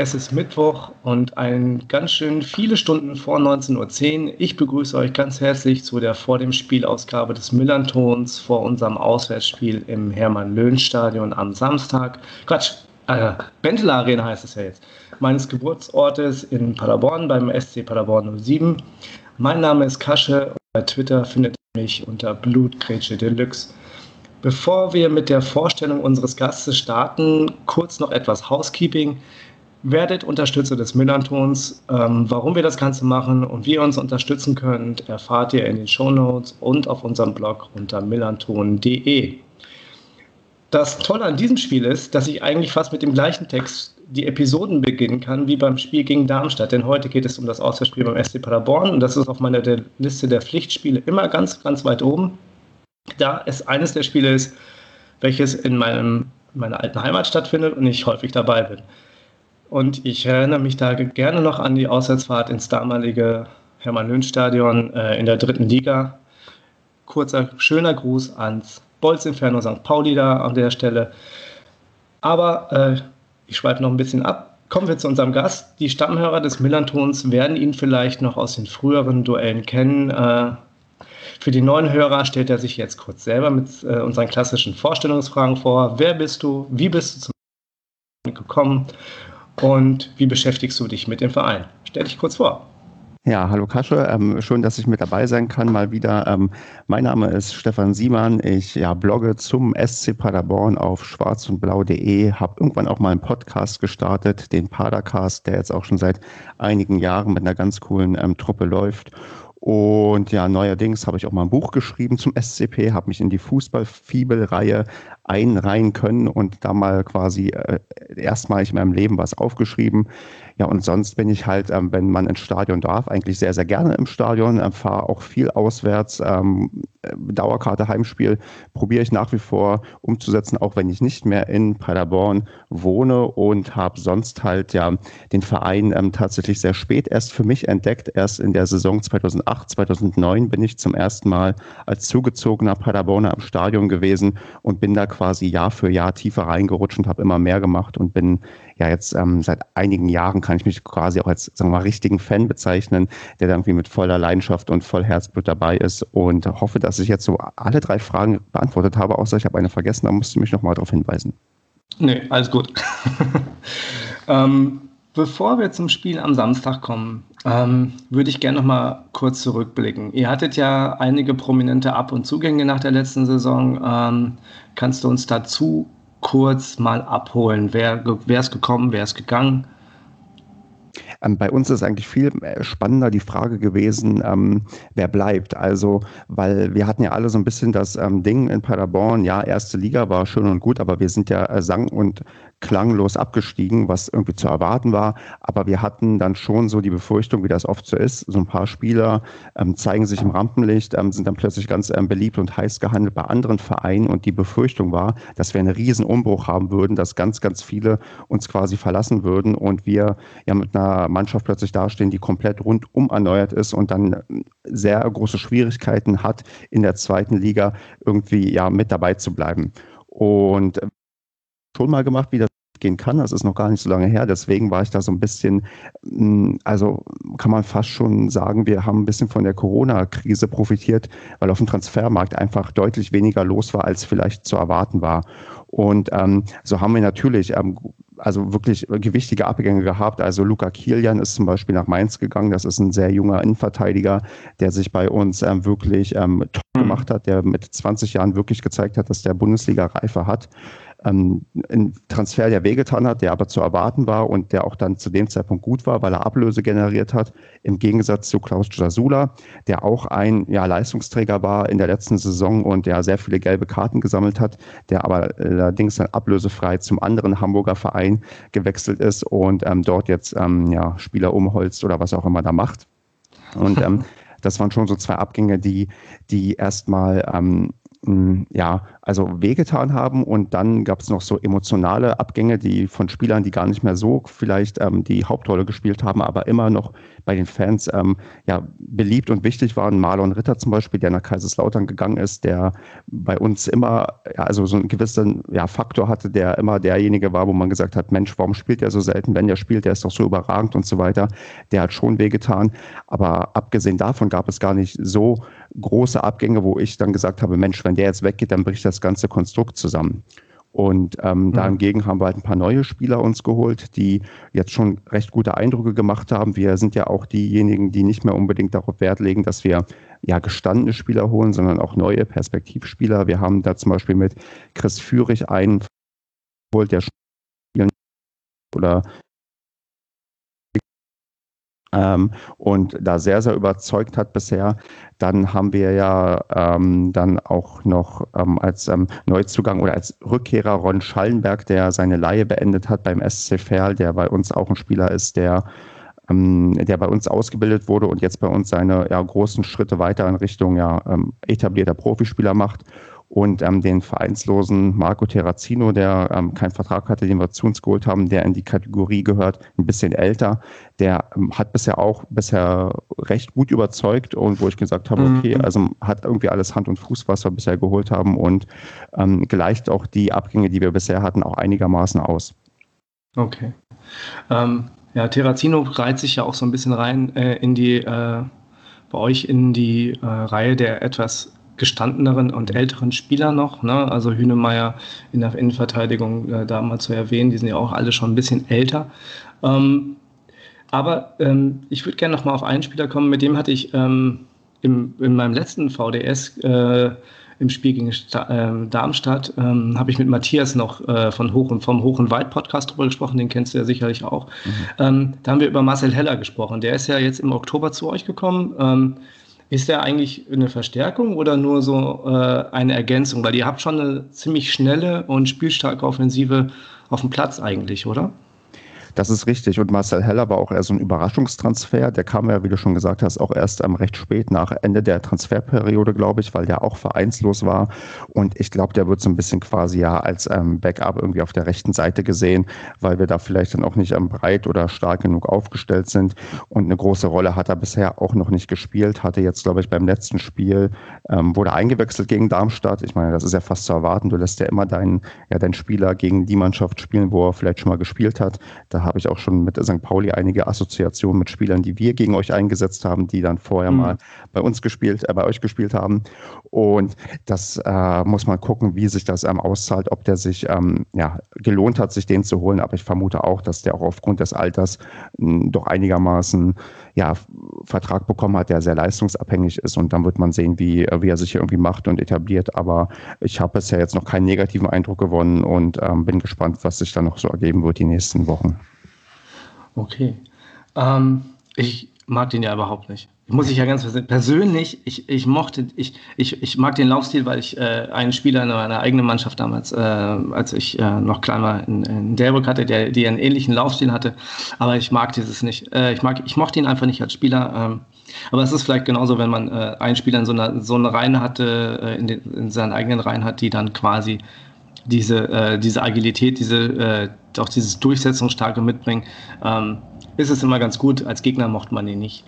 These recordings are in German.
es ist Mittwoch und ein ganz schön viele Stunden vor 19.10 Uhr. Ich begrüße euch ganz herzlich zu der vor dem Spielausgabe des Millantons vor unserem Auswärtsspiel im Hermann-Löhn-Stadion am Samstag. Quatsch, äh, Benteler Arena heißt es ja jetzt. Meines Geburtsortes in Paderborn beim SC Paderborn 07. Mein Name ist Kasche und bei Twitter findet ihr mich unter Blutgrätsche Deluxe. Bevor wir mit der Vorstellung unseres Gastes starten, kurz noch etwas Housekeeping. Werdet Unterstützer des Millantons. Ähm, warum wir das Ganze machen und wie ihr uns unterstützen könnt, erfahrt ihr in den Shownotes und auf unserem Blog unter millanton.de. Das Tolle an diesem Spiel ist, dass ich eigentlich fast mit dem gleichen Text die Episoden beginnen kann wie beim Spiel gegen Darmstadt. Denn heute geht es um das Auswärtsspiel beim SC Paderborn und das ist auf meiner Liste der Pflichtspiele immer ganz, ganz weit oben da es eines der Spiele ist, welches in meinem, meiner alten Heimat stattfindet und ich häufig dabei bin. Und ich erinnere mich da gerne noch an die Auswärtsfahrt ins damalige Hermann-Löhn-Stadion äh, in der dritten Liga. Kurzer, schöner Gruß ans Bolz Inferno St. Pauli da an der Stelle. Aber äh, ich schweife noch ein bisschen ab. Kommen wir zu unserem Gast. Die Stammhörer des Millantons werden ihn vielleicht noch aus den früheren Duellen kennen. Äh, für die neuen Hörer stellt er sich jetzt kurz selber mit äh, unseren klassischen Vorstellungsfragen vor. Wer bist du? Wie bist du zum gekommen? Und wie beschäftigst du dich mit dem Verein? Stell dich kurz vor. Ja, hallo Kasche, ähm, schön, dass ich mit dabei sein kann, mal wieder. Ähm, mein Name ist Stefan Siemann, ich ja, blogge zum SC Paderborn auf schwarzundblau.de, habe irgendwann auch mal einen Podcast gestartet, den Padercast, der jetzt auch schon seit einigen Jahren mit einer ganz coolen ähm, Truppe läuft und ja, neuerdings habe ich auch mal ein Buch geschrieben zum SCP, habe mich in die Fußballfibel-Reihe einreihen können und da mal quasi äh, erstmalig in meinem Leben was aufgeschrieben. Ja, und sonst bin ich halt, ähm, wenn man ins Stadion darf, eigentlich sehr, sehr gerne im Stadion, äh, fahre auch viel auswärts. Ähm, äh, Dauerkarte Heimspiel probiere ich nach wie vor umzusetzen, auch wenn ich nicht mehr in Paderborn wohne und habe sonst halt ja den Verein ähm, tatsächlich sehr spät erst für mich entdeckt. Erst in der Saison 2008, 2009 bin ich zum ersten Mal als zugezogener Paderborner im Stadion gewesen und bin da quasi Jahr für Jahr tiefer reingerutscht und habe immer mehr gemacht und bin ja jetzt ähm, seit einigen Jahren kann ich mich quasi auch als sagen wir mal richtigen Fan bezeichnen, der da irgendwie mit voller Leidenschaft und voll Herzblut dabei ist und hoffe, dass ich jetzt so alle drei Fragen beantwortet habe, außer ich habe eine vergessen, da musst du mich nochmal darauf hinweisen. Nee, alles gut. ähm, bevor wir zum Spiel am Samstag kommen, ähm, würde ich gerne noch mal kurz zurückblicken. Ihr hattet ja einige prominente Ab- und Zugänge nach der letzten Saison. Ähm, kannst du uns dazu kurz mal abholen? Wer, wer ist gekommen, wer ist gegangen? Ähm, bei uns ist eigentlich viel äh, spannender die Frage gewesen, ähm, wer bleibt. Also, weil wir hatten ja alle so ein bisschen das ähm, Ding in Paderborn, ja, erste Liga war schön und gut, aber wir sind ja äh, sang- und klanglos abgestiegen, was irgendwie zu erwarten war. Aber wir hatten dann schon so die Befürchtung, wie das oft so ist, so ein paar Spieler ähm, zeigen sich im Rampenlicht, ähm, sind dann plötzlich ganz ähm, beliebt und heiß gehandelt bei anderen Vereinen. Und die Befürchtung war, dass wir einen riesen Umbruch haben würden, dass ganz, ganz viele uns quasi verlassen würden und wir ja mit einer Mannschaft plötzlich dastehen, die komplett rundum erneuert ist und dann ähm, sehr große Schwierigkeiten hat, in der zweiten Liga irgendwie ja mit dabei zu bleiben. Und schon mal gemacht, wie das gehen kann. Das ist noch gar nicht so lange her. Deswegen war ich da so ein bisschen, mm, also kann man fast schon sagen, wir haben ein bisschen von der Corona-Krise profitiert, weil auf dem Transfermarkt einfach deutlich weniger los war, als vielleicht zu erwarten war. Und ähm, so haben wir natürlich ähm, also wirklich gewichtige Abgänge gehabt. Also Luca Kilian ist zum Beispiel nach Mainz gegangen. Das ist ein sehr junger Innenverteidiger, der sich bei uns ähm, wirklich ähm, top mhm. gemacht hat, der mit 20 Jahren wirklich gezeigt hat, dass der Bundesliga-Reife hat ähm, ein Transfer, der wehgetan hat, der aber zu erwarten war und der auch dann zu dem Zeitpunkt gut war, weil er Ablöse generiert hat, im Gegensatz zu Klaus Jasula, der auch ein ja, Leistungsträger war in der letzten Saison und der sehr viele gelbe Karten gesammelt hat, der aber allerdings dann ablösefrei zum anderen Hamburger Verein gewechselt ist und ähm, dort jetzt ähm, ja, Spieler umholzt oder was auch immer da macht. Und ähm, das waren schon so zwei Abgänge, die, die erstmal ähm, ja, also wehgetan haben. Und dann gab es noch so emotionale Abgänge, die von Spielern, die gar nicht mehr so vielleicht ähm, die Hauptrolle gespielt haben, aber immer noch bei den Fans ähm, ja, beliebt und wichtig waren. Marlon Ritter zum Beispiel, der nach Kaiserslautern gegangen ist, der bei uns immer, ja, also so einen gewissen ja, Faktor hatte, der immer derjenige war, wo man gesagt hat, Mensch, warum spielt er so selten? Wenn er spielt, der ist doch so überragend und so weiter. Der hat schon wehgetan. Aber abgesehen davon gab es gar nicht so große Abgänge, wo ich dann gesagt habe, Mensch, wenn der jetzt weggeht, dann bricht das ganze Konstrukt zusammen. Und ähm, mhm. dahingegen haben wir halt ein paar neue Spieler uns geholt, die jetzt schon recht gute Eindrücke gemacht haben. Wir sind ja auch diejenigen, die nicht mehr unbedingt darauf Wert legen, dass wir ja gestandene Spieler holen, sondern auch neue Perspektivspieler. Wir haben da zum Beispiel mit Chris Führig einen geholt, der spielen oder ähm, und da sehr, sehr überzeugt hat bisher. Dann haben wir ja ähm, dann auch noch ähm, als ähm, Neuzugang oder als Rückkehrer Ron Schallenberg, der seine Laie beendet hat beim SC Verl, der bei uns auch ein Spieler ist, der ähm, der bei uns ausgebildet wurde und jetzt bei uns seine ja, großen Schritte weiter in Richtung ja, ähm, etablierter Profispieler macht und ähm, den vereinslosen Marco Terrazino, der ähm, keinen Vertrag hatte, den wir zu uns geholt haben, der in die Kategorie gehört, ein bisschen älter, der ähm, hat bisher auch bisher recht gut überzeugt und wo ich gesagt habe, okay, mhm. also hat irgendwie alles Hand und Fuß, was wir bisher geholt haben und ähm, gleicht auch die Abgänge, die wir bisher hatten, auch einigermaßen aus. Okay. Ähm, ja, Terrazino reiht sich ja auch so ein bisschen rein äh, in die, äh, bei euch in die äh, Reihe der etwas gestandeneren und älteren Spieler noch. Ne? Also Hünemeyer in der Innenverteidigung äh, da mal zu erwähnen, die sind ja auch alle schon ein bisschen älter. Ähm, aber ähm, ich würde gerne noch mal auf einen Spieler kommen, mit dem hatte ich ähm, im, in meinem letzten VDS äh, im Spiel gegen äh, Darmstadt ähm, habe ich mit Matthias noch äh, von Hoch und vom Hoch und Weit Podcast drüber gesprochen, den kennst du ja sicherlich auch. Mhm. Ähm, da haben wir über Marcel Heller gesprochen. Der ist ja jetzt im Oktober zu euch gekommen. Ist der eigentlich eine Verstärkung oder nur so äh, eine Ergänzung? Weil ihr habt schon eine ziemlich schnelle und spielstarke Offensive auf dem Platz eigentlich, oder? Das ist richtig. Und Marcel Heller war auch eher so ein Überraschungstransfer. Der kam ja, wie du schon gesagt hast, auch erst ähm, recht spät nach Ende der Transferperiode, glaube ich, weil der auch vereinslos war. Und ich glaube, der wird so ein bisschen quasi ja als ähm, Backup irgendwie auf der rechten Seite gesehen, weil wir da vielleicht dann auch nicht ähm, breit oder stark genug aufgestellt sind. Und eine große Rolle hat er bisher auch noch nicht gespielt. Hatte jetzt, glaube ich, beim letzten Spiel, ähm, wurde eingewechselt gegen Darmstadt. Ich meine, das ist ja fast zu erwarten. Du lässt ja immer deinen, ja, deinen Spieler gegen die Mannschaft spielen, wo er vielleicht schon mal gespielt hat. Da habe ich auch schon mit St. Pauli einige Assoziationen mit Spielern, die wir gegen euch eingesetzt haben, die dann vorher mhm. mal bei uns gespielt, äh, bei euch gespielt haben. Und das äh, muss man gucken, wie sich das ähm, auszahlt, ob der sich ähm, ja, gelohnt hat, sich den zu holen. Aber ich vermute auch, dass der auch aufgrund des Alters mh, hm, doch einigermaßen ja, Vertrag bekommen hat, der sehr leistungsabhängig ist. Und dann wird man sehen, wie, wie er sich hier irgendwie macht und etabliert. Aber ich habe bisher jetzt noch keinen negativen Eindruck gewonnen und ähm, bin gespannt, was sich da noch so ergeben wird die nächsten Wochen. Okay. Ähm, ich mag den ja überhaupt nicht. Muss ich ja ganz persönlich, ich, ich mochte, ich, ich, ich mag den Laufstil, weil ich äh, einen Spieler in meiner eigenen Mannschaft damals, äh, als ich äh, noch klein war, in, in Delbrück hatte, der, der einen ähnlichen Laufstil hatte. Aber ich mag dieses nicht. Äh, ich mag, ich mochte ihn einfach nicht als Spieler. Ähm, aber es ist vielleicht genauso, wenn man äh, einen Spieler in so einer, so einer Reihe hatte, äh, in, den, in seinen eigenen Reihen hat, die dann quasi diese, diese Agilität, diese, auch dieses Durchsetzungsstarke mitbringen, ähm, ist es immer ganz gut. Als Gegner mochte man ihn nicht.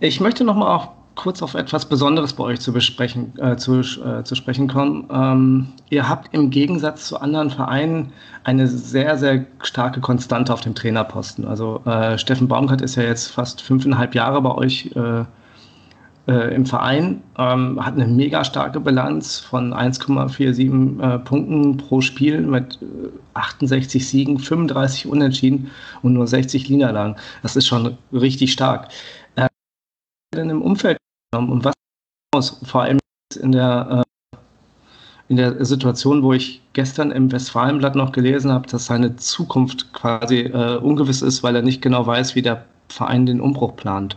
Ich möchte noch mal auch kurz auf etwas Besonderes bei euch zu besprechen, äh, zu, äh, zu sprechen kommen. Ähm, ihr habt im Gegensatz zu anderen Vereinen eine sehr, sehr starke Konstante auf dem Trainerposten. Also äh, Steffen Baumgart ist ja jetzt fast fünfeinhalb Jahre bei euch äh, im Verein, ähm, hat eine mega starke Bilanz von 1,47 äh, Punkten pro Spiel mit 68 äh, Siegen, 35 Unentschieden und nur 60 Niederlagen. Das ist schon richtig stark. Äh, denn im Umfeld und was aus, vor allem in der äh, in der Situation, wo ich gestern im Westfalenblatt noch gelesen habe, dass seine Zukunft quasi äh, ungewiss ist, weil er nicht genau weiß, wie der Verein den Umbruch plant.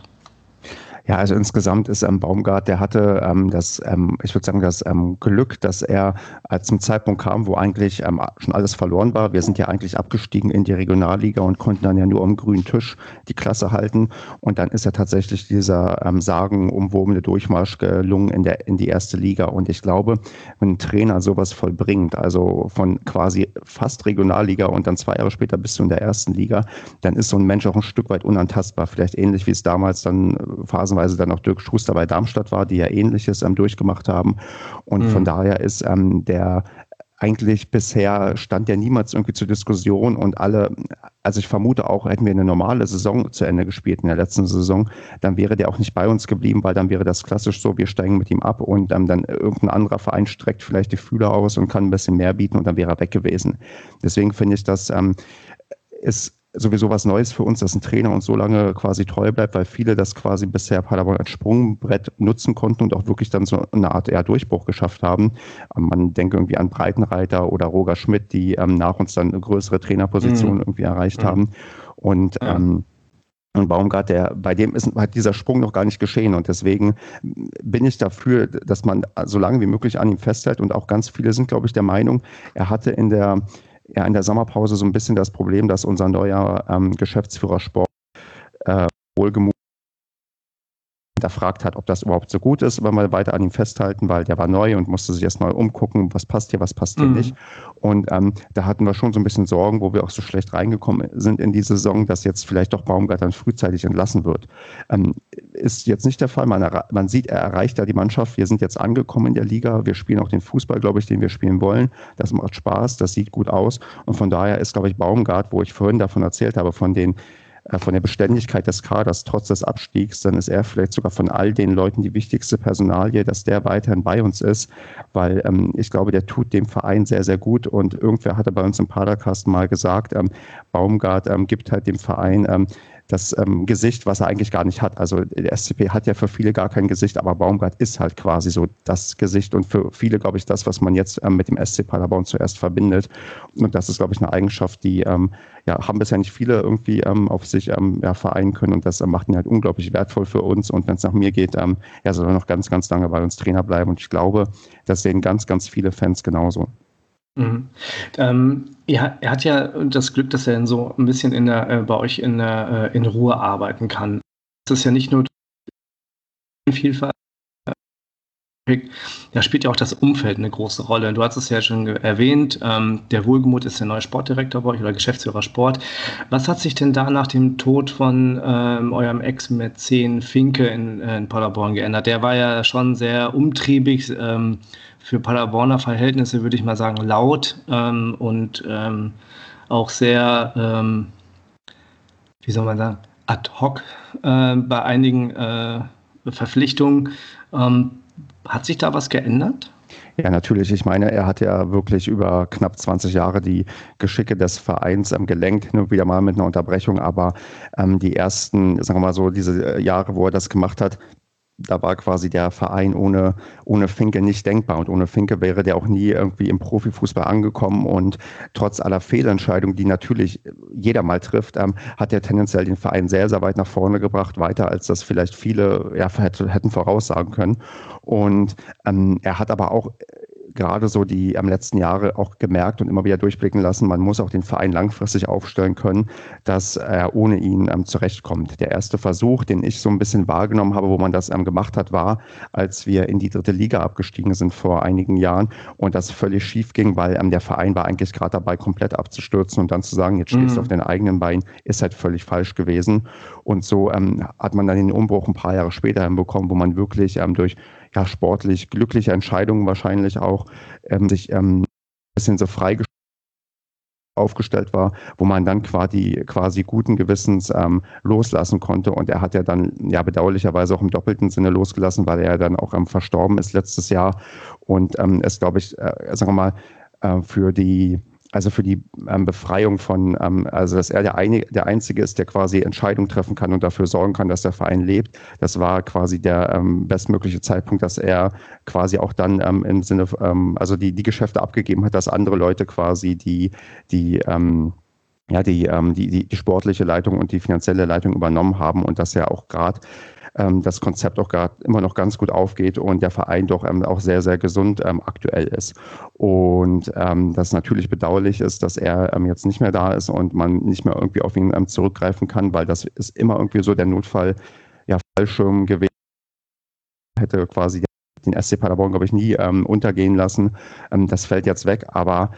Ja, also insgesamt ist ähm, Baumgart, der hatte ähm, das, ähm, ich würde sagen, das ähm, Glück, dass er äh, zum Zeitpunkt kam, wo eigentlich ähm, schon alles verloren war. Wir sind ja eigentlich abgestiegen in die Regionalliga und konnten dann ja nur am grünen Tisch die Klasse halten. Und dann ist ja tatsächlich dieser ähm, sagenumwobene Durchmarsch gelungen in, der, in die erste Liga. Und ich glaube, wenn ein Trainer sowas vollbringt, also von quasi fast Regionalliga und dann zwei Jahre später bist du in der ersten Liga, dann ist so ein Mensch auch ein Stück weit unantastbar. Vielleicht ähnlich wie es damals dann äh, Phasen phasenweise dann auch Dirk Schuster bei Darmstadt war, die ja ähnliches ähm, durchgemacht haben. Und mhm. von daher ist ähm, der eigentlich bisher stand ja niemals irgendwie zur Diskussion und alle, also ich vermute auch, hätten wir eine normale Saison zu Ende gespielt in der letzten Saison, dann wäre der auch nicht bei uns geblieben, weil dann wäre das klassisch so, wir steigen mit ihm ab und ähm, dann irgendein anderer Verein streckt vielleicht die Fühler aus und kann ein bisschen mehr bieten und dann wäre er weg gewesen. Deswegen finde ich, dass ähm, es sowieso was Neues für uns, dass ein Trainer uns so lange quasi treu bleibt, weil viele das quasi bisher Paderborn als Sprungbrett nutzen konnten und auch wirklich dann so eine Art eher Durchbruch geschafft haben. Ähm, man denke irgendwie an Breitenreiter oder Roger Schmidt, die ähm, nach uns dann eine größere Trainerposition mhm. irgendwie erreicht mhm. haben. Und ja. ähm, und Baumgart, der, bei dem ist, hat dieser Sprung noch gar nicht geschehen. Und deswegen bin ich dafür, dass man so lange wie möglich an ihm festhält. Und auch ganz viele sind, glaube ich, der Meinung, er hatte in der, ja in der Sommerpause so ein bisschen das Problem, dass unser neuer ähm, Geschäftsführer Sport äh, wohlgemut hinterfragt hat, ob das überhaupt so gut ist, wenn wir weiter an ihm festhalten, weil der war neu und musste sich erstmal umgucken, was passt hier, was passt hier mhm. nicht. Und ähm, da hatten wir schon so ein bisschen Sorgen, wo wir auch so schlecht reingekommen sind in die Saison, dass jetzt vielleicht doch Baumgart dann frühzeitig entlassen wird. Ähm, ist jetzt nicht der Fall. Man, man sieht, er erreicht da die Mannschaft. Wir sind jetzt angekommen in der Liga. Wir spielen auch den Fußball, glaube ich, den wir spielen wollen. Das macht Spaß, das sieht gut aus. Und von daher ist, glaube ich, Baumgart, wo ich vorhin davon erzählt habe, von den von der Beständigkeit des Kaders trotz des Abstiegs, dann ist er vielleicht sogar von all den Leuten die wichtigste Personalie, dass der weiterhin bei uns ist, weil ähm, ich glaube, der tut dem Verein sehr, sehr gut. Und irgendwer hatte bei uns im Padercast mal gesagt, ähm, Baumgart ähm, gibt halt dem Verein ähm, das ähm, Gesicht, was er eigentlich gar nicht hat. Also der SCP hat ja für viele gar kein Gesicht, aber Baumgart ist halt quasi so das Gesicht und für viele, glaube ich, das, was man jetzt ähm, mit dem SC Paderborn zuerst verbindet. Und das ist, glaube ich, eine Eigenschaft, die ähm, ja, haben bisher nicht viele irgendwie ähm, auf sich ähm, ja, vereinen können und das äh, macht ihn halt unglaublich wertvoll für uns. Und wenn es nach mir geht, ähm, er soll noch ganz, ganz lange bei uns Trainer bleiben. Und ich glaube, das sehen ganz, ganz viele Fans genauso. Mhm. Ähm, er, er, hat ja das Glück, dass er so ein bisschen in der, äh, bei euch in, der, äh, in Ruhe arbeiten kann. Das ist ja nicht nur Vielfalt, da spielt ja auch das Umfeld eine große Rolle. Du hast es ja schon erwähnt, ähm, der Wohlgemut ist der neue Sportdirektor bei euch oder Geschäftsführer Sport. Was hat sich denn da nach dem Tod von ähm, eurem Ex-Mäzen Finke in, äh, in, Paderborn geändert? Der war ja schon sehr umtriebig, ähm, für Paderborner Verhältnisse würde ich mal sagen laut ähm, und ähm, auch sehr, ähm, wie soll man sagen, ad hoc äh, bei einigen äh, Verpflichtungen. Hat sich da was geändert? Ja, natürlich. Ich meine, er hat ja wirklich über knapp 20 Jahre die Geschicke des Vereins ähm, gelenkt, nur wieder mal mit einer Unterbrechung. Aber ähm, die ersten, sagen wir mal so, diese Jahre, wo er das gemacht hat, da war quasi der Verein ohne, ohne Finke nicht denkbar. Und ohne Finke wäre der auch nie irgendwie im Profifußball angekommen. Und trotz aller Fehlentscheidungen, die natürlich jeder mal trifft, ähm, hat er tendenziell den Verein sehr, sehr weit nach vorne gebracht, weiter als das vielleicht viele ja, hätten voraussagen können. Und ähm, er hat aber auch gerade so die am letzten Jahre auch gemerkt und immer wieder durchblicken lassen, man muss auch den Verein langfristig aufstellen können, dass er ohne ihn ähm, zurechtkommt. Der erste Versuch, den ich so ein bisschen wahrgenommen habe, wo man das ähm, gemacht hat, war, als wir in die dritte Liga abgestiegen sind vor einigen Jahren und das völlig schief ging, weil ähm, der Verein war eigentlich gerade dabei, komplett abzustürzen und dann zu sagen, jetzt stehst mhm. du auf den eigenen Beinen, ist halt völlig falsch gewesen. Und so ähm, hat man dann den Umbruch ein paar Jahre später hinbekommen, wo man wirklich ähm, durch ja, sportlich glückliche Entscheidungen wahrscheinlich auch ähm, sich ähm, ein bisschen so frei aufgestellt war, wo man dann quasi, quasi guten Gewissens ähm, loslassen konnte. Und er hat ja dann ja bedauerlicherweise auch im doppelten Sinne losgelassen, weil er dann auch ähm, verstorben ist letztes Jahr. Und ähm, es, glaube ich, äh, sagen wir mal, äh, für die also für die ähm, Befreiung von, ähm, also dass er der, eine, der Einzige ist, der quasi Entscheidungen treffen kann und dafür sorgen kann, dass der Verein lebt. Das war quasi der ähm, bestmögliche Zeitpunkt, dass er quasi auch dann ähm, im Sinne, ähm, also die, die Geschäfte abgegeben hat, dass andere Leute quasi die, die ähm, ja, die, die, die, die sportliche Leitung und die finanzielle Leitung übernommen haben und dass er auch gerade ähm, das Konzept auch gerade immer noch ganz gut aufgeht und der Verein doch ähm, auch sehr, sehr gesund ähm, aktuell ist. Und ähm, das natürlich bedauerlich ist, dass er ähm, jetzt nicht mehr da ist und man nicht mehr irgendwie auf ihn ähm, zurückgreifen kann, weil das ist immer irgendwie so der Notfall, ja, Fallschirm gewesen hätte quasi den SC Paderborn, glaube ich, nie ähm, untergehen lassen. Ähm, das fällt jetzt weg, aber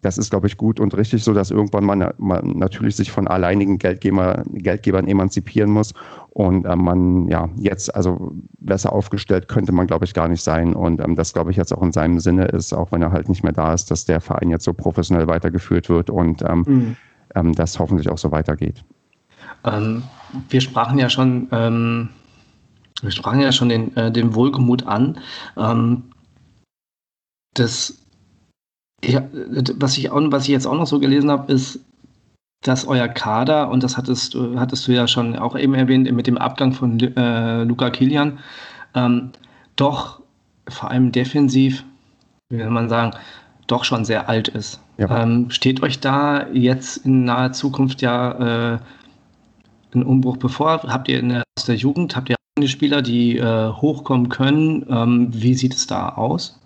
das ist, glaube ich, gut und richtig so, dass irgendwann man, man natürlich sich von alleinigen Geldgeber, Geldgebern emanzipieren muss und ähm, man ja jetzt also besser aufgestellt könnte man, glaube ich, gar nicht sein und ähm, das, glaube ich, jetzt auch in seinem Sinne ist, auch wenn er halt nicht mehr da ist, dass der Verein jetzt so professionell weitergeführt wird und ähm, mhm. das hoffentlich auch so weitergeht. wir sprachen ja schon wir sprachen ja schon den, äh, den Wohlgemut an. Ähm, das, ja, was, ich auch, was ich jetzt auch noch so gelesen habe, ist, dass euer Kader, und das hattest, hattest du ja schon auch eben erwähnt, mit dem Abgang von äh, Luca Kilian, ähm, doch vor allem defensiv, wie will man sagen, doch schon sehr alt ist. Ja. Ähm, steht euch da jetzt in naher Zukunft ja äh, ein Umbruch bevor? Habt ihr in der, aus der Jugend, habt ihr Spieler, die äh, hochkommen können. Ähm, wie sieht es da aus?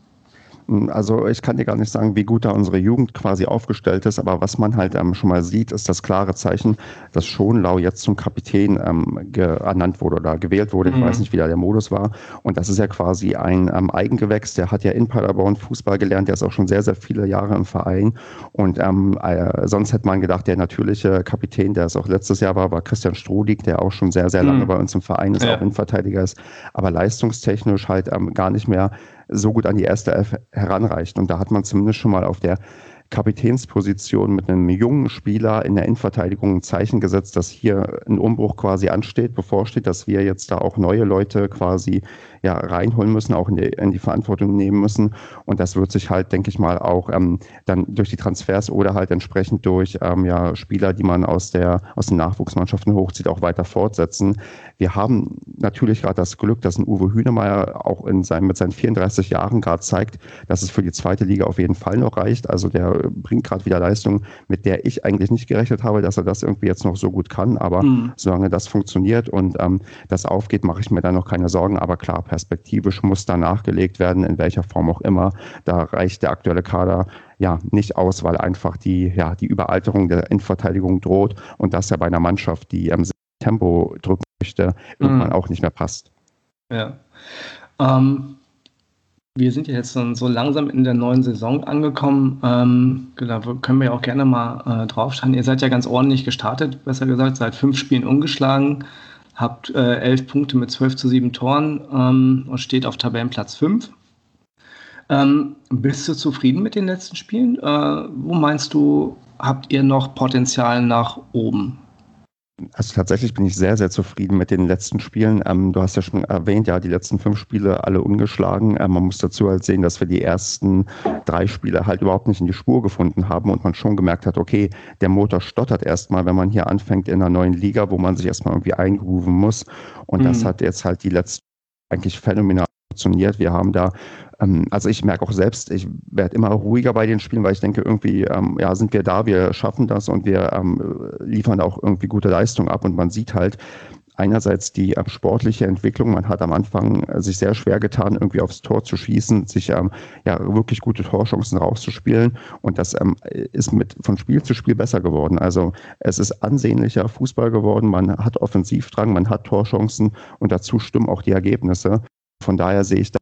Also ich kann dir gar nicht sagen, wie gut da unsere Jugend quasi aufgestellt ist, aber was man halt ähm, schon mal sieht, ist das klare Zeichen, dass Schonlau jetzt zum Kapitän ähm, ernannt wurde oder gewählt wurde. Ich mhm. weiß nicht, wie da der Modus war. Und das ist ja quasi ein ähm, Eigengewächs. Der hat ja in Paderborn Fußball gelernt. Der ist auch schon sehr, sehr viele Jahre im Verein. Und ähm, äh, sonst hätte man gedacht, der natürliche Kapitän, der es auch letztes Jahr war, war Christian Strodig, der auch schon sehr, sehr lange mhm. bei uns im Verein ist, ja. auch Innenverteidiger ist, aber leistungstechnisch halt ähm, gar nicht mehr so gut an die erste Elf heranreicht. Und da hat man zumindest schon mal auf der Kapitänsposition mit einem jungen Spieler in der Innenverteidigung ein Zeichen gesetzt, dass hier ein Umbruch quasi ansteht, bevorsteht, dass wir jetzt da auch neue Leute quasi ja, reinholen müssen, auch in die, in die Verantwortung nehmen müssen. Und das wird sich halt, denke ich mal, auch ähm, dann durch die Transfers oder halt entsprechend durch ähm, ja, Spieler, die man aus, der, aus den Nachwuchsmannschaften hochzieht, auch weiter fortsetzen. Wir haben natürlich gerade das Glück, dass ein Uwe Hünemeyer auch in seinem, mit seinen 34 Jahren gerade zeigt, dass es für die zweite Liga auf jeden Fall noch reicht. Also der bringt gerade wieder Leistung, mit der ich eigentlich nicht gerechnet habe, dass er das irgendwie jetzt noch so gut kann. Aber mhm. solange das funktioniert und ähm, das aufgeht, mache ich mir da noch keine Sorgen. Aber klar, perspektivisch muss da nachgelegt werden, in welcher Form auch immer. Da reicht der aktuelle Kader ja nicht aus, weil einfach die, ja, die Überalterung der Innenverteidigung droht und das ja bei einer Mannschaft, die am Tempo drücken möchte, irgendwann mhm. auch nicht mehr passt. Ja. Ähm, wir sind ja jetzt so langsam in der neuen Saison angekommen. Ähm, da können wir ja auch gerne mal äh, draufschauen. Ihr seid ja ganz ordentlich gestartet, besser gesagt, seit fünf Spielen ungeschlagen, habt äh, elf Punkte mit zwölf zu sieben Toren ähm, und steht auf Tabellenplatz fünf. Ähm, bist du zufrieden mit den letzten Spielen? Äh, wo meinst du, habt ihr noch Potenzial nach oben? Also tatsächlich bin ich sehr, sehr zufrieden mit den letzten Spielen. Ähm, du hast ja schon erwähnt, ja, die letzten fünf Spiele alle ungeschlagen. Ähm, man muss dazu halt sehen, dass wir die ersten drei Spiele halt überhaupt nicht in die Spur gefunden haben und man schon gemerkt hat, okay, der Motor stottert erstmal, wenn man hier anfängt in einer neuen Liga, wo man sich erstmal irgendwie eingrooven muss. Und mhm. das hat jetzt halt die letzten eigentlich phänomenal funktioniert. Wir haben da ähm, also ich merke auch selbst, ich werde immer ruhiger bei den Spielen, weil ich denke, irgendwie, ähm, ja, sind wir da, wir schaffen das und wir ähm, liefern auch irgendwie gute Leistung ab und man sieht halt, einerseits die ähm, sportliche Entwicklung. Man hat am Anfang äh, sich sehr schwer getan, irgendwie aufs Tor zu schießen, sich ähm, ja wirklich gute Torchancen rauszuspielen. Und das ähm, ist mit von Spiel zu Spiel besser geworden. Also es ist ansehnlicher Fußball geworden. Man hat Offensivdrang, man hat Torchancen und dazu stimmen auch die Ergebnisse. Von daher sehe ich da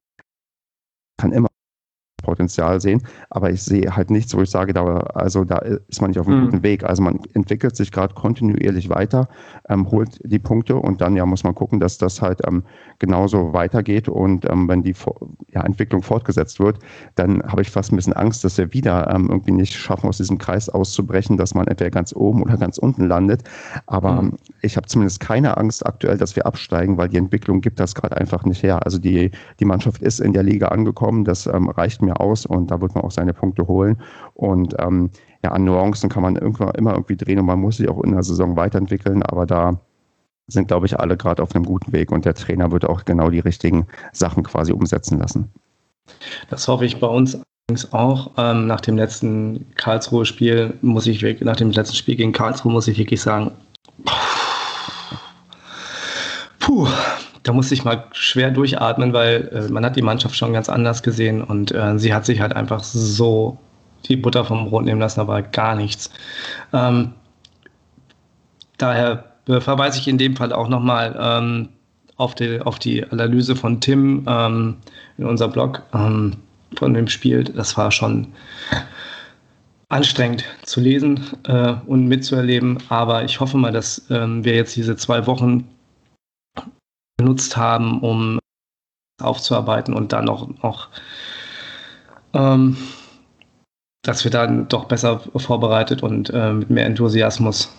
kann immer Potenzial sehen, aber ich sehe halt nichts, wo ich sage, da, also da ist man nicht auf einem mhm. guten Weg. Also man entwickelt sich gerade kontinuierlich weiter, ähm, holt die Punkte und dann ja muss man gucken, dass das halt ähm, genauso weitergeht und ähm, wenn die ja, Entwicklung fortgesetzt wird, dann habe ich fast ein bisschen Angst, dass wir wieder ähm, irgendwie nicht schaffen, aus diesem Kreis auszubrechen, dass man entweder ganz oben oder ganz unten landet. Aber mhm. ich habe zumindest keine Angst aktuell, dass wir absteigen, weil die Entwicklung gibt das gerade einfach nicht her. Also die, die Mannschaft ist in der Liga angekommen, das ähm, reicht mir aus und da wird man auch seine Punkte holen. Und ähm, ja, an Nuancen kann man irgendwann immer irgendwie drehen und man muss sich auch in der Saison weiterentwickeln, aber da sind, glaube ich, alle gerade auf einem guten Weg und der Trainer wird auch genau die richtigen Sachen quasi umsetzen lassen. Das hoffe ich bei uns allerdings auch. Ähm, nach dem letzten Karlsruhe-Spiel muss ich nach dem letzten Spiel gegen Karlsruhe muss ich wirklich sagen, da musste ich mal schwer durchatmen, weil äh, man hat die Mannschaft schon ganz anders gesehen und äh, sie hat sich halt einfach so die Butter vom Brot nehmen lassen, aber gar nichts. Ähm, daher verweise ich in dem Fall auch nochmal ähm, auf, die, auf die Analyse von Tim ähm, in unserem Blog ähm, von dem Spiel. Das war schon anstrengend zu lesen äh, und mitzuerleben, aber ich hoffe mal, dass ähm, wir jetzt diese zwei Wochen benutzt haben, um aufzuarbeiten und dann noch, noch ähm, dass wir dann doch besser vorbereitet und äh, mit mehr Enthusiasmus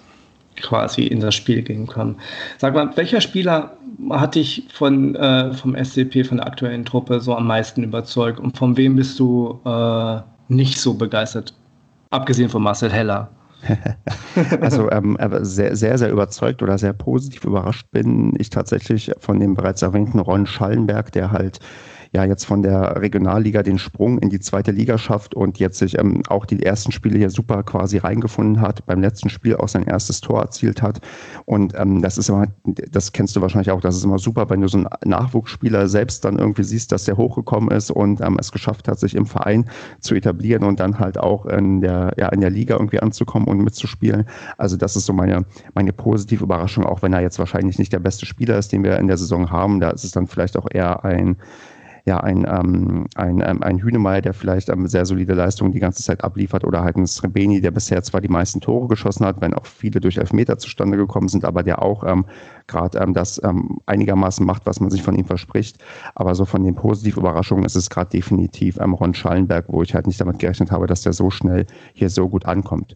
quasi in das Spiel gehen können. Sag mal, welcher Spieler hat dich von, äh, vom SCP, von der aktuellen Truppe, so am meisten überzeugt und von wem bist du äh, nicht so begeistert? Abgesehen von Marcel Heller. Also ähm, sehr, sehr, sehr überzeugt oder sehr positiv überrascht bin ich tatsächlich von dem bereits erwähnten Ron Schallenberg, der halt ja jetzt von der Regionalliga den Sprung in die zweite Liga schafft und jetzt sich ähm, auch die ersten Spiele hier super quasi reingefunden hat, beim letzten Spiel auch sein erstes Tor erzielt hat. Und ähm, das ist immer, das kennst du wahrscheinlich auch, das ist immer super, wenn du so einen Nachwuchsspieler selbst dann irgendwie siehst, dass der hochgekommen ist und ähm, es geschafft hat, sich im Verein zu etablieren und dann halt auch in der, ja, in der Liga irgendwie anzukommen und mitzuspielen. Also das ist so meine, meine positive Überraschung, auch wenn er jetzt wahrscheinlich nicht der beste Spieler ist, den wir in der Saison haben. Da ist es dann vielleicht auch eher ein ja, ein, ähm, ein, ähm, ein Hühnemeier, der vielleicht ähm, sehr solide Leistungen die ganze Zeit abliefert oder halt ein Srebeni, der bisher zwar die meisten Tore geschossen hat, wenn auch viele durch Elfmeter zustande gekommen sind, aber der auch ähm, gerade ähm, das ähm, einigermaßen macht, was man sich von ihm verspricht. Aber so von den positiven Überraschungen ist es gerade definitiv ähm, Ron Schallenberg, wo ich halt nicht damit gerechnet habe, dass der so schnell hier so gut ankommt.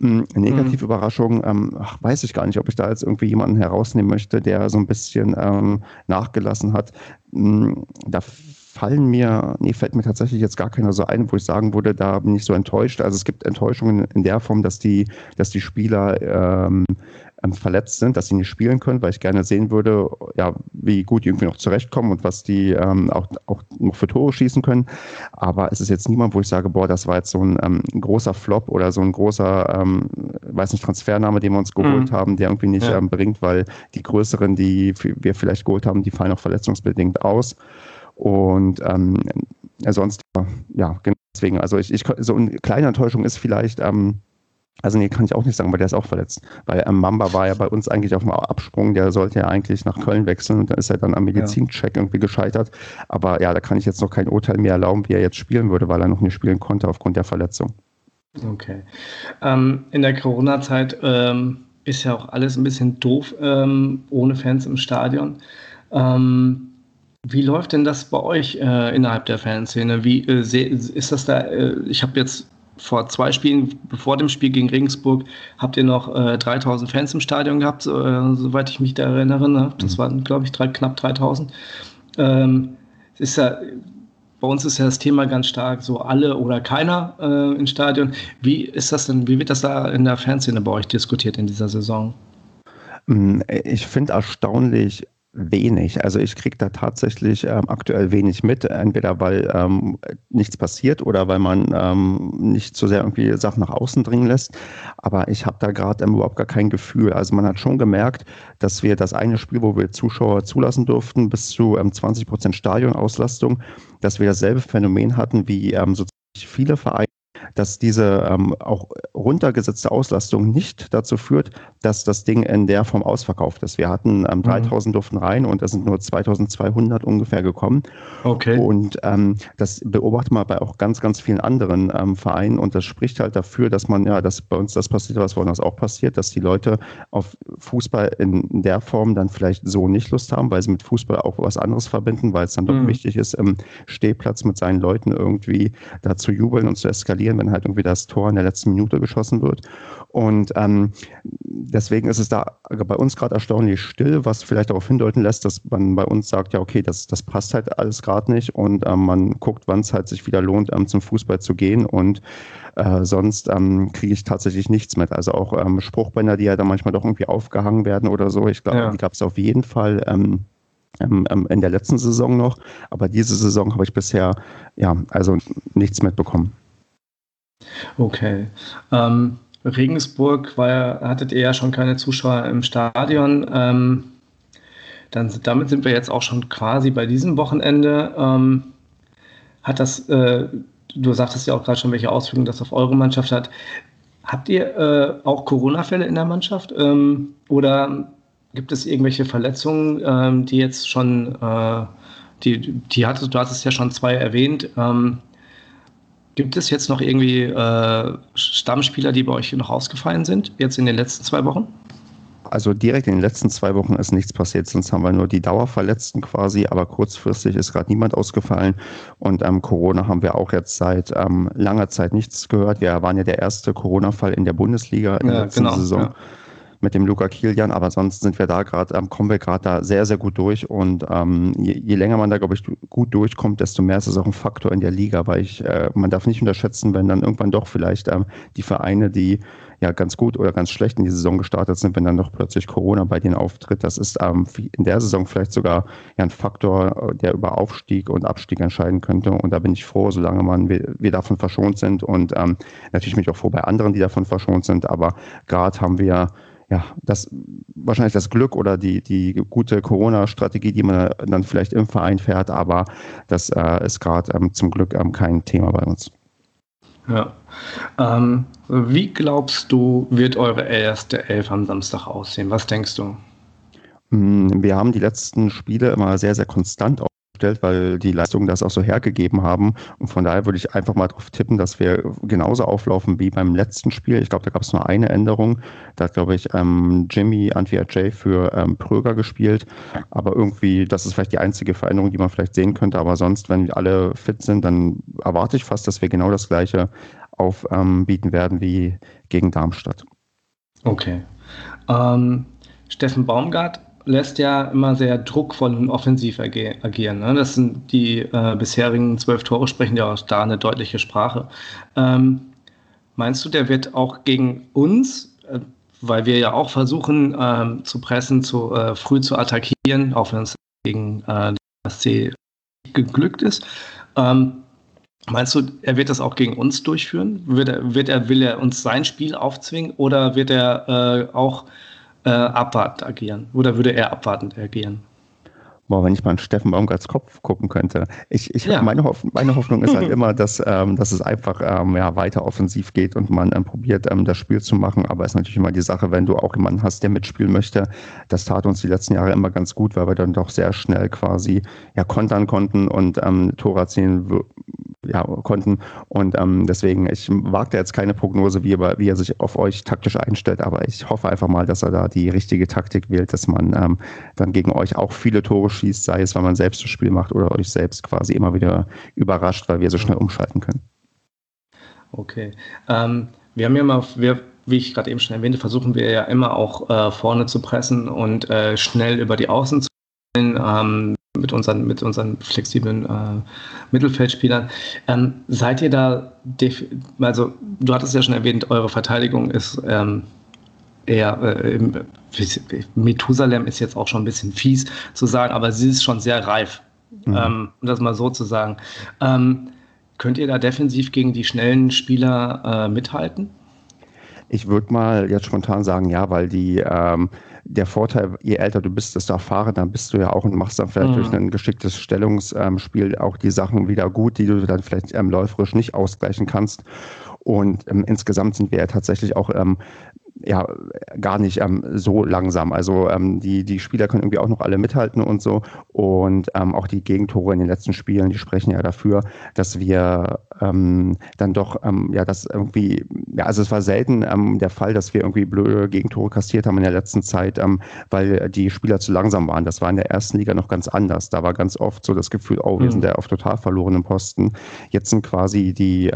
Hm, negative mhm. Überraschung, ähm, ach, weiß ich gar nicht, ob ich da jetzt irgendwie jemanden herausnehmen möchte, der so ein bisschen ähm, nachgelassen hat. Ähm, da fallen mir, nee, fällt mir tatsächlich jetzt gar keiner so ein, wo ich sagen würde, da bin ich so enttäuscht. Also es gibt Enttäuschungen in der Form, dass die, dass die Spieler ähm, ähm, verletzt sind, dass sie nicht spielen können, weil ich gerne sehen würde, ja, wie gut die irgendwie noch zurechtkommen und was die ähm, auch, auch noch für Tore schießen können. Aber es ist jetzt niemand, wo ich sage, boah, das war jetzt so ein ähm, großer Flop oder so ein großer, ähm, weiß nicht, Transfername, den wir uns geholt mhm. haben, der irgendwie nicht ja. ähm, bringt, weil die größeren, die wir vielleicht geholt haben, die fallen auch verletzungsbedingt aus. Und ähm, sonst, ja, genau deswegen, also ich, ich so eine kleine Enttäuschung ist vielleicht, ähm, also nee, kann ich auch nicht sagen, weil der ist auch verletzt. Weil ähm, Mamba war ja bei uns eigentlich auf dem Absprung, der sollte ja eigentlich nach Köln wechseln und dann ist er dann am Medizincheck irgendwie gescheitert. Aber ja, da kann ich jetzt noch kein Urteil mehr erlauben, wie er jetzt spielen würde, weil er noch nicht spielen konnte aufgrund der Verletzung. Okay. Ähm, in der Corona-Zeit ähm, ist ja auch alles ein bisschen doof ähm, ohne Fans im Stadion. Ähm, wie läuft denn das bei euch äh, innerhalb der Fanszene? Wie äh, ist das da? Äh, ich habe jetzt vor zwei Spielen, bevor dem Spiel gegen Regensburg, habt ihr noch äh, 3000 Fans im Stadion gehabt, äh, soweit ich mich da erinnere. Ne? Das mhm. waren, glaube ich, drei, knapp 3000. Ähm, ist ja, bei uns ist ja das Thema ganz stark so alle oder keiner äh, im Stadion. Wie ist das denn, wie wird das da in der Fanszene bei euch diskutiert in dieser Saison? Mm, ich finde erstaunlich, wenig. Also ich kriege da tatsächlich ähm, aktuell wenig mit, entweder weil ähm, nichts passiert oder weil man ähm, nicht so sehr irgendwie Sachen nach außen dringen lässt. Aber ich habe da gerade überhaupt gar kein Gefühl. Also man hat schon gemerkt, dass wir das eine Spiel, wo wir Zuschauer zulassen durften, bis zu 20 ähm, Prozent Stadionauslastung, dass wir dasselbe Phänomen hatten wie ähm, so viele Vereine dass diese ähm, auch runtergesetzte Auslastung nicht dazu führt, dass das Ding in der Form ausverkauft ist. Wir hatten ähm, 3000 mhm. durften rein und es sind nur 2200 ungefähr gekommen. Okay. Und ähm, das beobachtet man bei auch ganz, ganz vielen anderen ähm, Vereinen und das spricht halt dafür, dass man, ja, dass bei uns das passiert, was bei uns auch passiert, dass die Leute auf Fußball in der Form dann vielleicht so nicht Lust haben, weil sie mit Fußball auch was anderes verbinden, weil es dann doch mhm. wichtig ist, im Stehplatz mit seinen Leuten irgendwie da zu jubeln und zu eskalieren, wenn halt irgendwie das Tor in der letzten Minute geschossen wird. Und ähm, deswegen ist es da bei uns gerade erstaunlich still, was vielleicht darauf hindeuten lässt, dass man bei uns sagt, ja, okay, das, das passt halt alles gerade nicht und ähm, man guckt, wann es halt sich wieder lohnt, ähm, zum Fußball zu gehen und äh, sonst ähm, kriege ich tatsächlich nichts mit. Also auch ähm, Spruchbänder, die ja dann manchmal doch irgendwie aufgehangen werden oder so. Ich glaube, ja. die gab es auf jeden Fall. Ähm, ähm, ähm, in der letzten Saison noch, aber diese Saison habe ich bisher ja also nichts mitbekommen. Okay. Ähm, Regensburg war, hattet ihr ja schon keine Zuschauer im Stadion. Ähm, dann damit sind wir jetzt auch schon quasi bei diesem Wochenende. Ähm, hat das, äh, du sagtest ja auch gerade schon, welche Auswirkungen das auf eure Mannschaft hat. Habt ihr äh, auch Corona-Fälle in der Mannschaft? Ähm, oder gibt es irgendwelche Verletzungen, ähm, die jetzt schon, äh, die, die hattest, du hattest ja schon zwei erwähnt. Ähm, gibt es jetzt noch irgendwie äh, Stammspieler, die bei euch noch ausgefallen sind, jetzt in den letzten zwei Wochen? Also direkt in den letzten zwei Wochen ist nichts passiert, sonst haben wir nur die Dauerverletzten quasi, aber kurzfristig ist gerade niemand ausgefallen und ähm, Corona haben wir auch jetzt seit ähm, langer Zeit nichts gehört. Wir waren ja der erste Corona-Fall in der Bundesliga in ja, der letzten genau, Saison. Ja mit dem Luca Kilian, aber sonst sind wir da gerade, ähm, kommen wir gerade da sehr, sehr gut durch und ähm, je, je, länger man da, glaube ich, gut durchkommt, desto mehr ist es auch ein Faktor in der Liga, weil ich, äh, man darf nicht unterschätzen, wenn dann irgendwann doch vielleicht ähm, die Vereine, die ja ganz gut oder ganz schlecht in die Saison gestartet sind, wenn dann doch plötzlich Corona bei denen auftritt. Das ist ähm, in der Saison vielleicht sogar ja ein Faktor, der über Aufstieg und Abstieg entscheiden könnte. Und da bin ich froh, solange man wir, wir davon verschont sind. Und ähm, natürlich bin ich auch froh bei anderen, die davon verschont sind. Aber gerade haben wir ja, das wahrscheinlich das Glück oder die, die gute Corona-Strategie, die man dann vielleicht im Verein fährt, aber das äh, ist gerade ähm, zum Glück ähm, kein Thema bei uns. Ja. Ähm, wie glaubst du, wird eure erste Elf am Samstag aussehen? Was denkst du? Hm, wir haben die letzten Spiele immer sehr, sehr konstant aufgestellt, weil die Leistungen das auch so hergegeben haben. Und von daher würde ich einfach mal darauf tippen, dass wir genauso auflaufen wie beim letzten Spiel. Ich glaube, da gab es nur eine Änderung. Da hat, glaube ich, ähm, Jimmy Antwia J für ähm, Pröger gespielt. Aber irgendwie, das ist vielleicht die einzige Veränderung, die man vielleicht sehen könnte. Aber sonst, wenn alle fit sind, dann erwarte ich fast, dass wir genau das Gleiche aufbieten ähm, werden wie gegen Darmstadt. Okay. Ähm, Steffen Baumgart lässt ja immer sehr druckvoll und offensiv agieren. Ne? Das sind die äh, bisherigen zwölf Tore, sprechen ja auch da eine deutliche Sprache. Ähm, meinst du, der wird auch gegen uns, äh, weil wir ja auch versuchen ähm, zu pressen, zu äh, früh zu attackieren, auch wenn es gegen äh, das C geglückt ist, ähm, Meinst du, er wird das auch gegen uns durchführen? Wird er, wird er, will er uns sein Spiel aufzwingen oder wird er äh, auch äh, abwartend agieren? Oder würde er abwartend agieren? Boah, wenn ich mal an Steffen Baumgarts Kopf gucken könnte. Ich, ich ja. meine, Hoff meine Hoffnung ist halt immer, dass, ähm, dass es einfach ähm, ja, weiter offensiv geht und man ähm, probiert, ähm, das Spiel zu machen. Aber es ist natürlich immer die Sache, wenn du auch jemanden hast, der mitspielen möchte. Das tat uns die letzten Jahre immer ganz gut, weil wir dann doch sehr schnell quasi ja, kontern konnten und ähm, Tor erzielen ja, konnten. Und ähm, deswegen, ich wage jetzt keine Prognose, wie er, wie er sich auf euch taktisch einstellt, aber ich hoffe einfach mal, dass er da die richtige Taktik wählt, dass man ähm, dann gegen euch auch viele Tore schießt, sei es, weil man selbst das Spiel macht oder euch selbst quasi immer wieder überrascht, weil wir so schnell umschalten können. Okay. Ähm, wir haben ja mal, wir, wie ich gerade eben schon erwähnte, versuchen wir ja immer auch äh, vorne zu pressen und äh, schnell über die Außen zu spielen. Ähm, mit unseren, mit unseren flexiblen äh, Mittelfeldspielern. Ähm, seid ihr da, also du hattest ja schon erwähnt, eure Verteidigung ist ähm, eher, äh, Methusalem ist jetzt auch schon ein bisschen fies zu sagen, aber sie ist schon sehr reif, mhm. ähm, um das mal so zu sagen. Ähm, könnt ihr da defensiv gegen die schnellen Spieler äh, mithalten? Ich würde mal jetzt spontan sagen, ja, weil die ähm, der Vorteil, je älter du bist, desto erfahrener bist du ja auch und machst dann vielleicht mhm. durch ein geschicktes Stellungsspiel auch die Sachen wieder gut, die du dann vielleicht ähm, läuferisch nicht ausgleichen kannst. Und ähm, insgesamt sind wir ja tatsächlich auch ähm, ja gar nicht ähm, so langsam. Also ähm, die, die Spieler können irgendwie auch noch alle mithalten und so. Und ähm, auch die Gegentore in den letzten Spielen, die sprechen ja dafür, dass wir ähm, dann doch, ähm, ja, das irgendwie, ja, also es war selten ähm, der Fall, dass wir irgendwie blöde Gegentore kassiert haben in der letzten Zeit, weil die Spieler zu langsam waren. Das war in der ersten Liga noch ganz anders. Da war ganz oft so das Gefühl, oh, wir mhm. sind ja auf total verlorenen Posten. Jetzt sind quasi die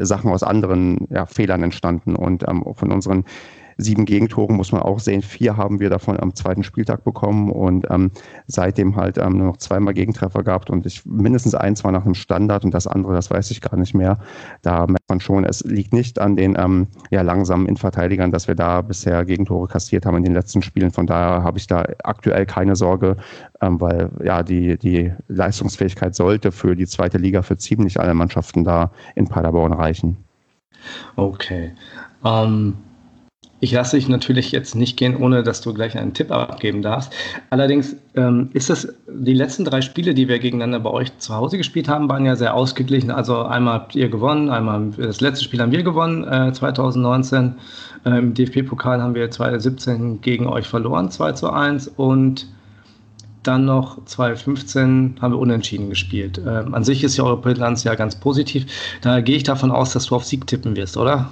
Sachen aus anderen ja, Fehlern entstanden und von unseren sieben Gegentore muss man auch sehen. Vier haben wir davon am zweiten Spieltag bekommen und ähm, seitdem halt ähm, nur noch zweimal Gegentreffer gehabt und ich mindestens eins war nach einem Standard und das andere, das weiß ich gar nicht mehr. Da merkt man schon, es liegt nicht an den ähm, ja, langsamen Innenverteidigern, dass wir da bisher Gegentore kassiert haben in den letzten Spielen. Von daher habe ich da aktuell keine Sorge, ähm, weil ja die, die Leistungsfähigkeit sollte für die zweite Liga für ziemlich alle Mannschaften da in Paderborn reichen. Okay. Ähm, ich lasse dich natürlich jetzt nicht gehen, ohne dass du gleich einen Tipp abgeben darfst. Allerdings ähm, ist es, die letzten drei Spiele, die wir gegeneinander bei euch zu Hause gespielt haben, waren ja sehr ausgeglichen. Also einmal habt ihr gewonnen, einmal das letzte Spiel haben wir gewonnen, äh, 2019. Äh, Im DFB-Pokal haben wir 2017 gegen euch verloren, 2 zu 1 und dann noch 2015 haben wir unentschieden gespielt. Ähm, an sich ist ja eure Bilanz ja ganz positiv. Da gehe ich davon aus, dass du auf Sieg tippen wirst, oder?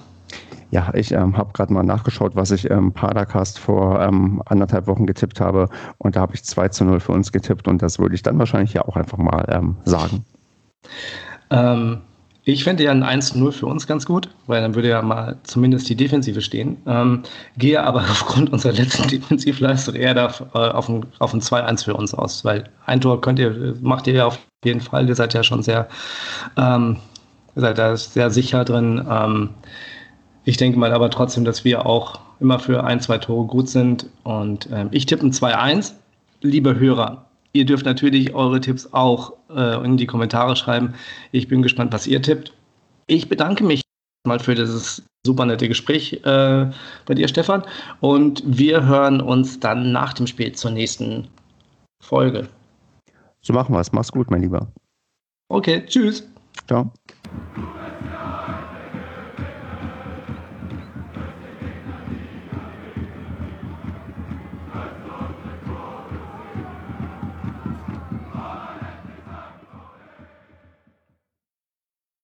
Ja, ich ähm, habe gerade mal nachgeschaut, was ich im ähm, Padercast vor ähm, anderthalb Wochen getippt habe. Und da habe ich 2 zu 0 für uns getippt. Und das würde ich dann wahrscheinlich ja auch einfach mal ähm, sagen. Ähm, ich fände ja ein 1-0 für uns ganz gut, weil dann würde ja mal zumindest die Defensive stehen. Gehe aber aufgrund unserer letzten Defensivleistung eher da, äh, auf ein, auf ein 2-1 für uns aus, weil ein Tor könnt ihr, macht ihr ja auf jeden Fall. Ihr seid ja schon sehr, ähm, seid da sehr sicher drin. Ich denke mal aber trotzdem, dass wir auch immer für ein, zwei Tore gut sind. Und ähm, ich tippe ein 2-1. Liebe Hörer, Ihr dürft natürlich eure Tipps auch äh, in die Kommentare schreiben. Ich bin gespannt, was ihr tippt. Ich bedanke mich mal für dieses super nette Gespräch äh, bei dir, Stefan. Und wir hören uns dann nach dem Spiel zur nächsten Folge. So machen wir es. Mach's gut, mein Lieber. Okay, tschüss. Ciao.